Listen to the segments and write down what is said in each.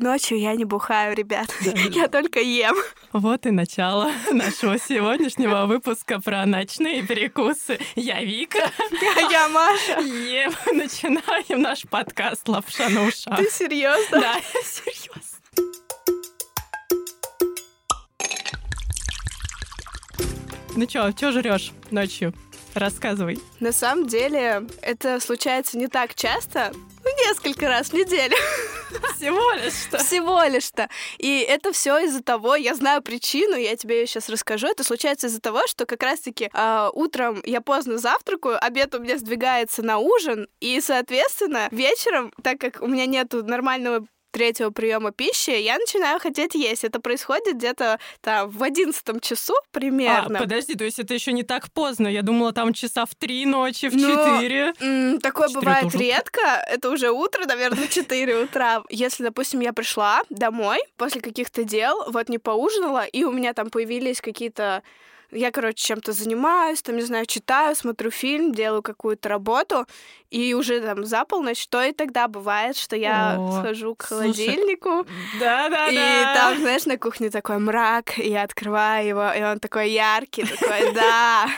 ночью я не бухаю, ребят. Я только ем. Вот и начало нашего сегодняшнего выпуска про ночные перекусы. Я Вика. Я Маша. Ем. Начинаем наш подкаст «Лапша на ушах». Ты серьезно? Да, серьезно. Ну чё, чё жрешь ночью? Рассказывай. На самом деле, это случается не так часто, несколько раз в неделю. Всего лишь-то. Всего лишь-то. И это все из-за того, я знаю причину, я тебе ее сейчас расскажу. Это случается из-за того, что как раз-таки э, утром я поздно завтракаю, обед у меня сдвигается на ужин, и, соответственно, вечером, так как у меня нету нормального третьего приема пищи, я начинаю хотеть есть. Это происходит где-то там в одиннадцатом часу примерно. А, подожди, то есть это еще не так поздно. Я думала, там часа в три ночи, в четыре. Ну, такое бывает это редко. Это уже утро, наверное, 4 утра. Если, допустим, я пришла домой после каких-то дел, вот не поужинала, и у меня там появились какие-то я, короче, чем-то занимаюсь, там, не знаю, читаю, смотрю фильм, делаю какую-то работу, и уже там за полночь, то и тогда бывает, что я О, схожу к холодильнику. Да-да-да. И там, знаешь, на кухне такой мрак, и я открываю его, и он такой яркий, такой, да.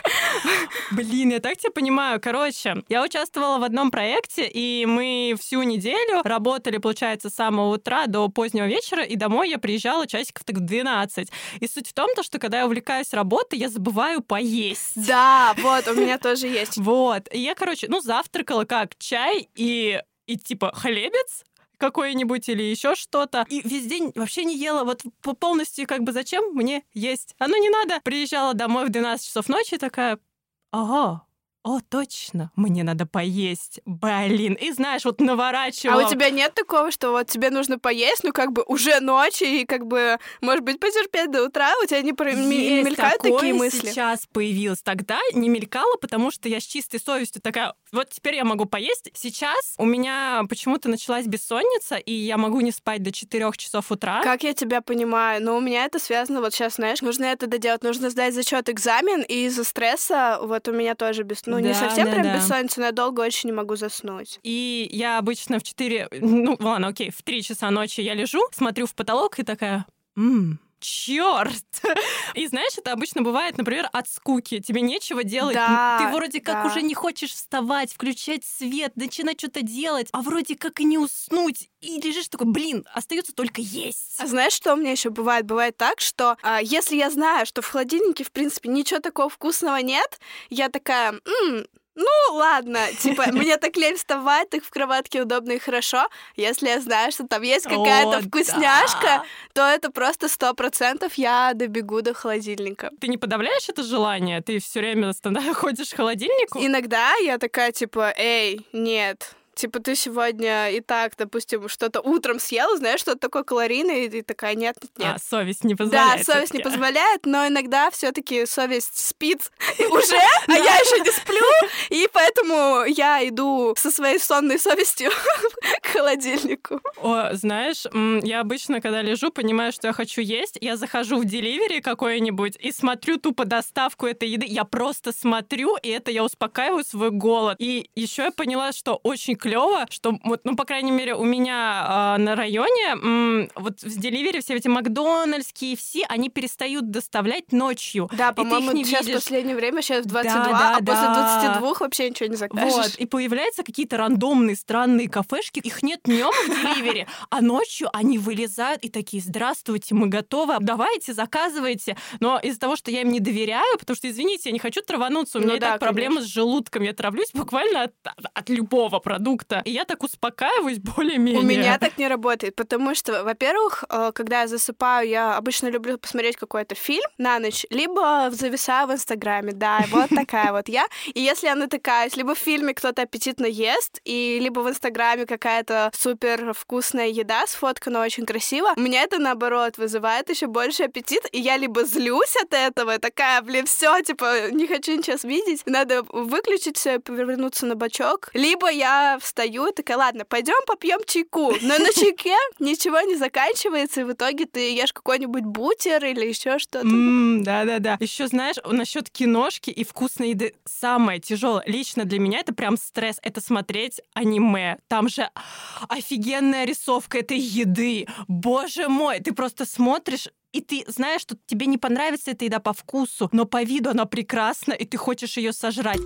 Блин, я так тебя понимаю. Короче, я участвовала в одном проекте, и мы всю неделю работали, получается, с самого утра до позднего вечера, и домой я приезжала часиков так в 12. И суть в том, то, что когда я увлекаюсь работой, я забываю поесть. Да, вот, у меня тоже есть. Вот. И я, короче, ну, завтракала как чай и, и типа хлебец, какой-нибудь или еще что-то. И весь день вообще не ела. Вот полностью как бы зачем мне есть? Оно не надо. Приезжала домой в 12 часов ночи такая, ага, о, точно, мне надо поесть. Блин, и знаешь, вот наворачивала. А у тебя нет такого, что вот тебе нужно поесть, ну как бы уже ночь, и как бы, может быть, потерпеть до утра, у тебя не, про... не мелькают такие мысли? сейчас появилось. Тогда не мелькало, потому что я с чистой совестью такая, вот теперь я могу поесть. Сейчас у меня почему-то началась бессонница, и я могу не спать до 4 часов утра. Как я тебя понимаю, но у меня это связано, вот сейчас, знаешь, нужно это доделать, нужно сдать зачет экзамен, и из-за стресса вот у меня тоже бессонница ну, да, не совсем да, прям да. бессонница, но я долго очень не могу заснуть. И я обычно в 4, ну ладно, окей, в 3 часа ночи я лежу, смотрю в потолок и такая, ммм, черт! И знаешь, это обычно бывает, например, от скуки. Тебе нечего делать. Да, Ты вроде как да. уже не хочешь вставать, включать свет, начинать что-то делать, а вроде как и не уснуть. И лежишь такой, блин, остается только есть. А знаешь, что у меня еще бывает? Бывает так, что а, если я знаю, что в холодильнике, в принципе, ничего такого вкусного нет, я такая, м ну, ладно, типа, мне так лень вставать, так в кроватке удобно и хорошо. Если я знаю, что там есть какая-то вкусняшка, то это просто сто процентов я добегу до холодильника. Ты не подавляешь это желание? Ты все время ходишь к холодильнику? Иногда я такая, типа, эй, нет, Типа ты сегодня и так, допустим, что-то утром съела, знаешь, что-то такое калорийное, и ты такая, нет, нет, нет. А, совесть не позволяет. Да, совесть не позволяет, но иногда все таки совесть спит уже, а я еще не сплю, и поэтому я иду со своей сонной совестью к холодильнику. О, знаешь, я обычно, когда лежу, понимаю, что я хочу есть, я захожу в деливери какой-нибудь и смотрю тупо доставку этой еды, я просто смотрю, и это я успокаиваю свой голод. И еще я поняла, что очень клево, что вот, ну, по крайней мере, у меня э, на районе м, вот в Деливере все эти Макдональдские все, они перестают доставлять ночью. Да, по-моему, сейчас видишь. в последнее время, сейчас 22, да, да, а да. после 22 вообще ничего не закажешь. Вот, и появляются какие-то рандомные странные кафешки, их нет днем в Деливере, а ночью они вылезают и такие, здравствуйте, мы готовы, давайте, заказывайте. Но из-за того, что я им не доверяю, потому что, извините, я не хочу травануться, у меня ну, и да, так проблемы с желудком, я травлюсь буквально от, от любого продукта продукта. И я так успокаиваюсь более-менее. У меня так не работает, потому что, во-первых, э, когда я засыпаю, я обычно люблю посмотреть какой-то фильм на ночь, либо зависаю в Инстаграме, да, вот такая вот я. И если я натыкаюсь, либо в фильме кто-то аппетитно ест, и либо в Инстаграме какая-то супер вкусная еда сфоткана очень красиво, у меня это, наоборот, вызывает еще больше аппетит, и я либо злюсь от этого, такая, блин, все, типа, не хочу ничего видеть, надо выключить все и повернуться на бочок, либо я встаю такая, ладно, пойдем попьем чайку. Но на чайке ничего не заканчивается, и в итоге ты ешь какой-нибудь бутер или еще что-то. Да-да-да. Еще знаешь, насчет киношки и вкусной еды самое тяжелое лично для меня это прям стресс. Это смотреть аниме. Там же офигенная рисовка этой еды. Боже мой, ты просто смотришь и ты знаешь, что тебе не понравится эта еда по вкусу, но по виду она прекрасна, и ты хочешь ее сожрать.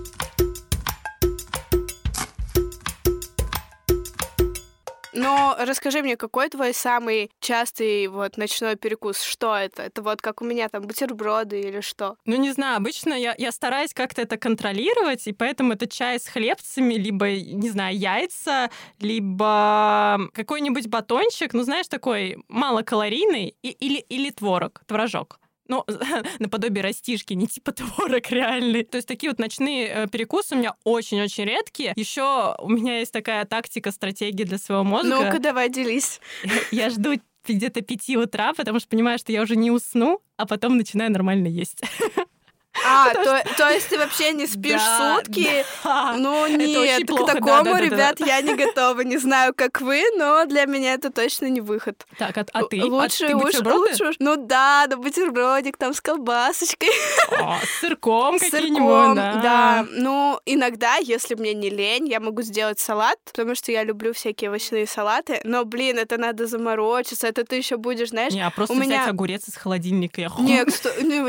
Но расскажи мне, какой твой самый частый вот ночной перекус? Что это? Это вот как у меня там бутерброды или что? Ну, не знаю, обычно я, я стараюсь как-то это контролировать, и поэтому это чай с хлебцами, либо, не знаю, яйца, либо какой-нибудь батончик, ну, знаешь, такой малокалорийный, и, или, или творог, творожок ну, наподобие растишки, не типа творог реальный. То есть такие вот ночные э, перекусы у меня очень-очень редкие. Еще у меня есть такая тактика, стратегия для своего мозга. Ну-ка, давай делись. Я жду где-то 5 утра, потому что понимаю, что я уже не усну, а потом начинаю нормально есть. А, то, то есть ты вообще не спишь да, сутки? Да. Ну нет, плохо, к такому, да, да, ребят, я не готова. Не знаю, как вы, но для меня это точно не выход. Так, а, а ты? Лучше, а ты уж, лучше. Ну да, да бутербродик там с колбасочкой. О, с сырком какие-нибудь, да. да. Ну, иногда, если мне не лень, я могу сделать салат, потому что я люблю всякие овощные салаты. Но, блин, это надо заморочиться, это ты еще будешь, знаешь... Не, а просто у меня... взять огурец из холодильника. Я... Нет,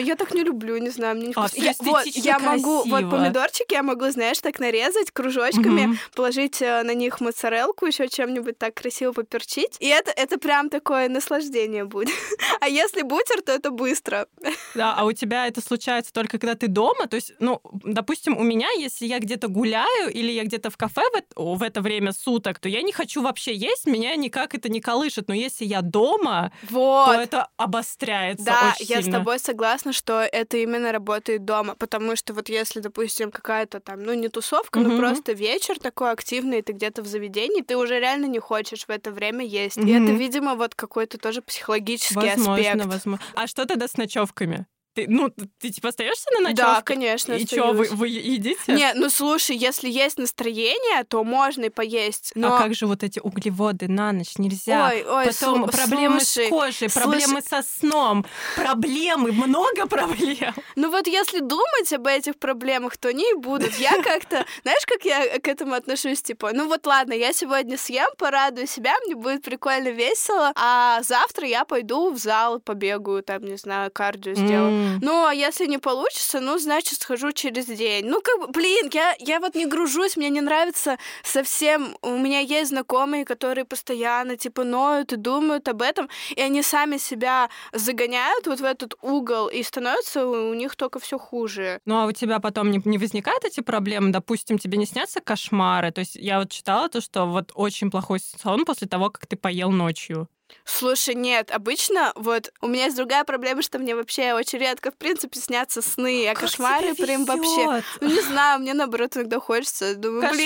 я так не люблю, не знаю, мне не а, я, вот, я могу, вот помидорчики я могу, знаешь, так нарезать кружочками, угу. положить э, на них моцарелку, еще чем-нибудь так красиво поперчить. И это, это прям такое наслаждение будет. а если бутер, то это быстро. да, а у тебя это случается только когда ты дома? То есть, ну, допустим, у меня, если я где-то гуляю или я где-то в кафе в, в это время суток, то я не хочу вообще есть, меня никак это не колышет. Но если я дома, вот. то это обостряется Да, я сильно. с тобой согласна, что это именно работает дома, потому что вот если, допустим, какая-то там, ну, не тусовка, mm-hmm. но просто вечер такой активный, ты где-то в заведении, ты уже реально не хочешь в это время есть. Mm-hmm. И это, видимо, вот какой-то тоже психологический возможно, аспект. Возможно. А что тогда с ночевками? Ты, ну, ты типа остаешься на ночевке? Да, конечно. И что, вы, вы едите? Не, ну слушай, если есть настроение, то можно и поесть. А но... А как же вот эти углеводы на ночь? Нельзя. Ой, ой, Потом сл- проблемы слушай, с кожей, проблемы слушай... со сном, проблемы, много проблем. Ну вот если думать об этих проблемах, то они и будут. Я как-то, знаешь, как я к этому отношусь? Типа, ну вот ладно, я сегодня съем, порадую себя, мне будет прикольно, весело, а завтра я пойду в зал, побегаю, там, не знаю, кардио сделаю. Ну, а если не получится, ну, значит, схожу через день. Ну, как бы, блин, я, я вот не гружусь, мне не нравится совсем. У меня есть знакомые, которые постоянно, типа, ноют и думают об этом, и они сами себя загоняют вот в этот угол, и становится у них только все хуже. Ну, а у тебя потом не, не возникают эти проблемы? Допустим, тебе не снятся кошмары? То есть я вот читала то, что вот очень плохой сон после того, как ты поел ночью. Слушай, нет, обычно вот у меня есть другая проблема, что мне вообще очень редко, в принципе, снятся сны, а как кошмары прям вообще. Ну, не знаю, мне наоборот иногда хочется. Думаю, Кошмар?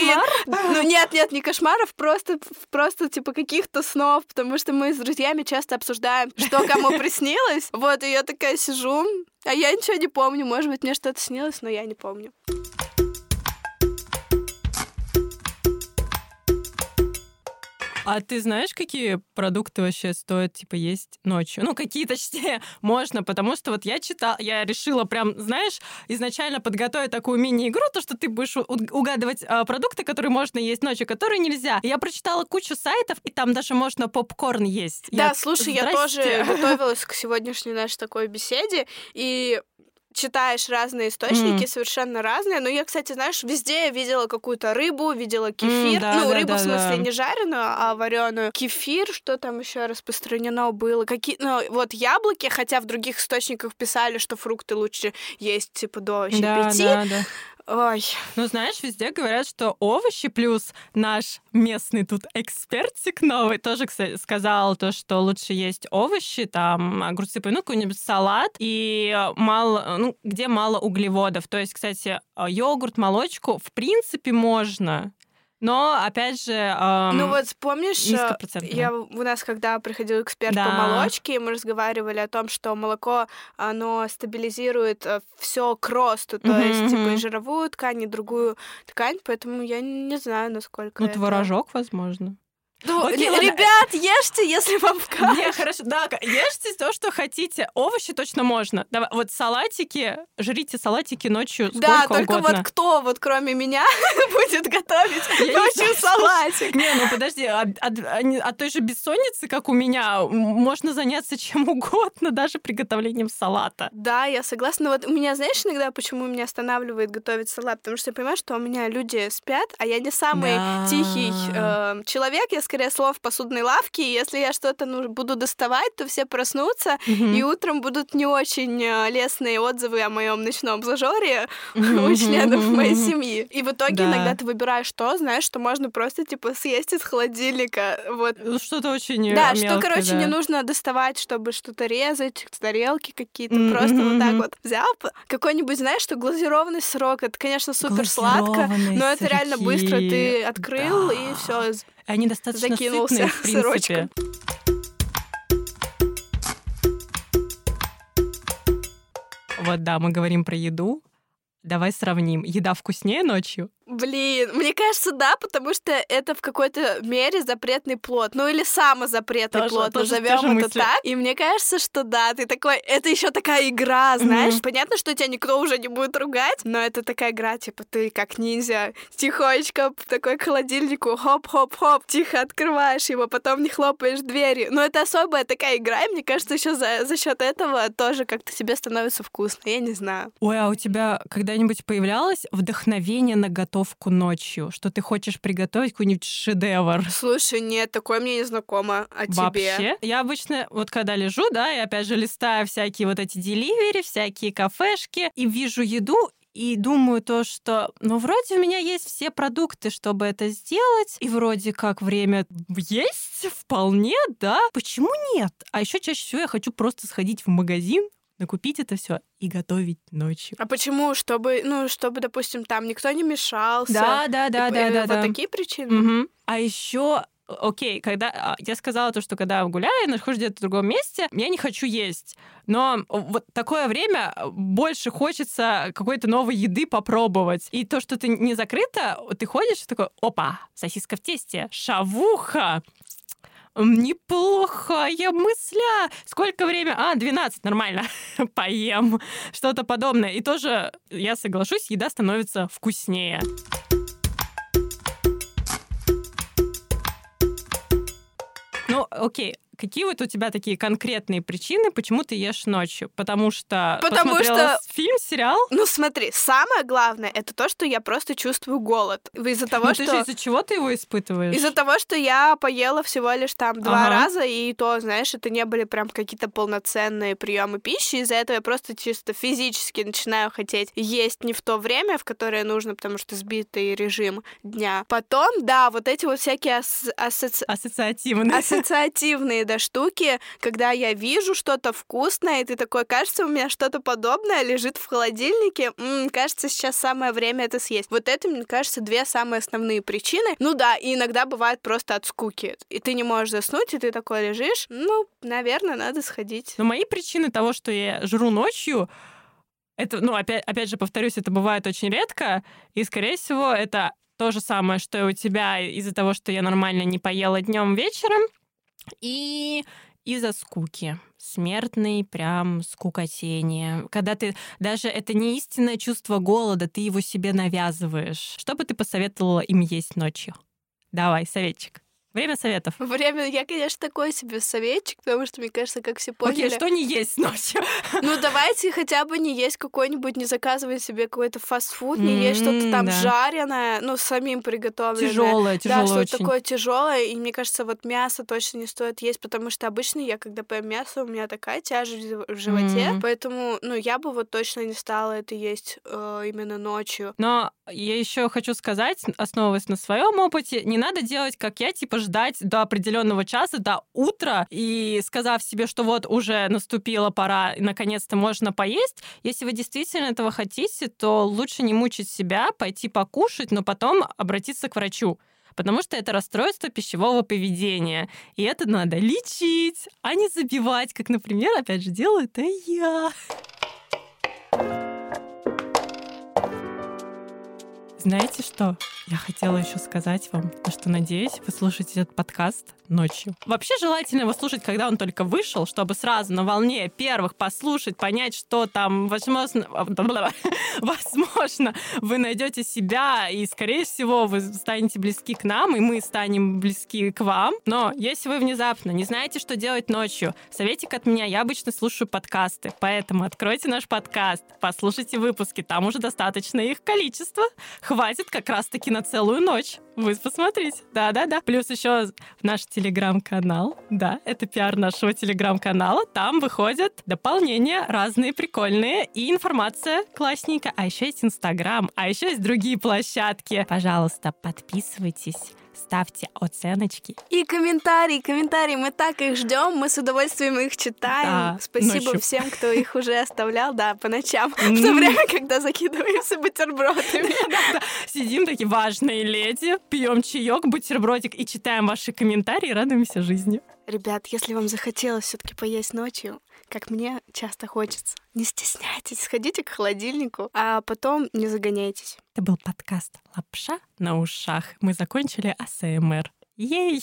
блин. Ну нет, нет, не кошмаров, просто, просто типа каких-то снов, потому что мы с друзьями часто обсуждаем, что кому приснилось. Вот, и я такая сижу, а я ничего не помню. Может быть, мне что-то снилось, но я не помню. А ты знаешь, какие продукты вообще стоит, типа, есть ночью? Ну, какие, точнее, можно, потому что вот я читала, я решила прям, знаешь, изначально подготовить такую мини-игру, то, что ты будешь угадывать а, продукты, которые можно есть ночью, которые нельзя. И я прочитала кучу сайтов, и там даже можно попкорн есть. Да, я... слушай, Здрасте. я тоже готовилась к сегодняшней нашей такой беседе, и читаешь разные источники, mm. совершенно разные. Но я, кстати, знаешь, везде я видела какую-то рыбу, видела кефир. Mm, да, ну, да, рыбу, да, в смысле, да. не жареную, а вареную. Кефир, что там еще распространено было. Какие, ну, вот яблоки, хотя в других источниках писали, что фрукты лучше есть, типа, до еще да. Да, да. Ой. Ну, знаешь, везде говорят, что овощи плюс наш местный тут экспертик новый тоже, кстати, сказал то, что лучше есть овощи, там, огурцы, ну, какой-нибудь салат, и мало, ну, где мало углеводов. То есть, кстати, йогурт, молочку, в принципе, можно Но, опять же... Эм, ну вот помнишь, э, я, у нас когда приходил эксперт да. по молочке, мы разговаривали о том, что молоко, оно стабилизирует э, все к росту, то mm-hmm. есть типа и жировую ткань, и другую ткань, поэтому я не знаю, насколько Ну, это... творожок, возможно. Ну, Окей, ребят, ешьте, если вам в кайф. Не, хорошо, да, ешьте то, что хотите. Овощи точно можно. Давай, вот салатики, жрите салатики ночью сколько Да, только угодно. вот кто, вот кроме меня, будет готовить Я ночью салатик? Не, ну подожди, от, от, от той же бессонницы, как у меня, можно заняться чем угодно, даже приготовлением салата. Да, я согласна. Вот у меня, знаешь, иногда почему меня останавливает готовить салат? Потому что я понимаю, что у меня люди спят, а я не самый да. тихий э, человек, я скорее слов в посудной лавке, и если я что-то ну, буду доставать, то все проснутся, mm-hmm. и утром будут не очень э, лестные отзывы о моем ночном зажоре mm-hmm. у членов mm-hmm. моей семьи. И в итоге да. иногда ты выбираешь то, знаешь, что можно просто типа съесть из холодильника. Вот. Ну, что-то очень Да, мелкое, что, короче, да. не нужно доставать, чтобы что-то резать, тарелки какие-то. Mm-hmm. Просто вот так вот взял. Какой-нибудь, знаешь, что глазированный сырок, это, конечно, супер сладко, но это реально быстро ты открыл, да. и все они достаточно Закинулся сытные, в принципе. Вот да, мы говорим про еду. Давай сравним. Еда вкуснее ночью Блин, мне кажется, да, потому что это в какой-то мере запретный плод. Ну или самозапретный тоже, плод, назовем это мысли. так. И мне кажется, что да, ты такой, это еще такая игра, знаешь. Mm-hmm. Понятно, что тебя никто уже не будет ругать, но это такая игра, типа ты как ниндзя, тихонечко такой к холодильнику, хоп-хоп-хоп, тихо открываешь его, потом не хлопаешь двери. Но это особая такая игра, и мне кажется, еще за, за счет этого тоже как-то тебе становится вкусно, я не знаю. Ой, а у тебя когда-нибудь появлялось вдохновение на готовку? Готовку ночью, что ты хочешь приготовить какой-нибудь шедевр. Слушай, нет, такое мне не знакомо. А Вообще? тебе? Я обычно, вот когда лежу, да, и опять же листаю всякие вот эти деливери, всякие кафешки, и вижу еду, и думаю то, что, ну, вроде у меня есть все продукты, чтобы это сделать, и вроде как время есть вполне, да, почему нет? А еще чаще всего я хочу просто сходить в магазин, накупить это все и готовить ночью. А почему? Чтобы, ну, чтобы, допустим, там никто не мешался. Да, да, да, и, да, э, да. Вот да. такие причины. Угу. А еще окей, когда а, я сказала то, что когда гуляю, нахожусь где-то в другом месте, я не хочу есть. Но вот такое время больше хочется какой-то новой еды попробовать. И то, что ты не закрыто, ты ходишь и такой, опа, сосиска в тесте, шавуха, Неплохая мысля. Сколько время? А, 12, нормально. Поем. Что-то подобное. И тоже, я соглашусь, еда становится вкуснее. Ну, окей, какие вот у тебя такие конкретные причины, почему ты ешь ночью? Потому что Потому что фильм, сериал? Ну смотри, самое главное это то, что я просто чувствую голод из-за того, ну, что ты же из-за чего ты его испытываешь? Из-за того, что я поела всего лишь там два ага. раза и то, знаешь, это не были прям какие-то полноценные приемы пищи, из-за этого я просто чисто физически начинаю хотеть есть не в то время, в которое нужно, потому что сбитый режим дня. Потом, да, вот эти вот всякие ас- асоци... ассоциативные ассоциативные до штуки, когда я вижу что-то вкусное, и ты такой, кажется, у меня что-то подобное лежит в холодильнике, М-м, кажется, сейчас самое время это съесть. Вот это, мне кажется, две самые основные причины. Ну да, и иногда бывает просто от скуки. И ты не можешь заснуть, и ты такой лежишь, ну, наверное, надо сходить. Но мои причины того, что я жру ночью, это, ну, опять, опять же, повторюсь, это бывает очень редко, и, скорее всего, это то же самое, что и у тебя из-за того, что я нормально не поела днем вечером, и из-за скуки. Смертный прям скукотение. Когда ты... Даже это не истинное чувство голода, ты его себе навязываешь. Что бы ты посоветовала им есть ночью? Давай, советчик. Время советов. Время, я, конечно, такой себе советчик, потому что, мне кажется, как все поняли... Окей, что не есть ночью? Ну, давайте хотя бы не есть какой-нибудь, не заказывать себе какой-то фастфуд, не mm-hmm, есть что-то там да. жареное, ну, самим приготовленное. Тяжелое, тяжелое Да, что-то очень. такое тяжелое, и мне кажется, вот мясо точно не стоит есть, потому что обычно я, когда поем мясо, у меня такая тяжесть в животе, mm-hmm. поэтому, ну, я бы вот точно не стала это есть э, именно ночью. Но я еще хочу сказать, основываясь на своем опыте, не надо делать, как я, типа, ждать до определенного часа, до утра, и сказав себе, что вот уже наступила пора, и наконец-то можно поесть, если вы действительно этого хотите, то лучше не мучить себя, пойти покушать, но потом обратиться к врачу. потому что это расстройство пищевого поведения. И это надо лечить, а не забивать, как, например, опять же, делаю это я. Знаете что? Я хотела еще сказать вам, что надеюсь, вы слушаете этот подкаст ночью. Вообще желательно его слушать, когда он только вышел, чтобы сразу на волне первых послушать, понять, что там, возможно, возможно, вы найдете себя, и, скорее всего, вы станете близки к нам, и мы станем близки к вам. Но если вы внезапно не знаете, что делать ночью, советик от меня, я обычно слушаю подкасты, поэтому откройте наш подкаст, послушайте выпуски, там уже достаточно их количество, хватит как раз-таки на целую ночь. Вы посмотрите. Да-да-да. Плюс еще наш телеграм-канал. Да, это пиар нашего телеграм-канала. Там выходят дополнения разные прикольные и информация классненькая. А еще есть Инстаграм, а еще есть другие площадки. Пожалуйста, подписывайтесь ставьте оценочки. И комментарии, комментарии, мы так их ждем, мы с удовольствием их читаем. Да, Спасибо ночью. всем, кто их уже оставлял, да, по ночам, в то время, когда закидываемся бутербродами. Сидим такие важные леди, пьем чаек, бутербродик и читаем ваши комментарии, радуемся жизни. Ребят, если вам захотелось все-таки поесть ночью, как мне часто хочется, не стесняйтесь, сходите к холодильнику, а потом не загоняйтесь. Это был подкаст «Лапша на ушах». Мы закончили АСМР. Ей!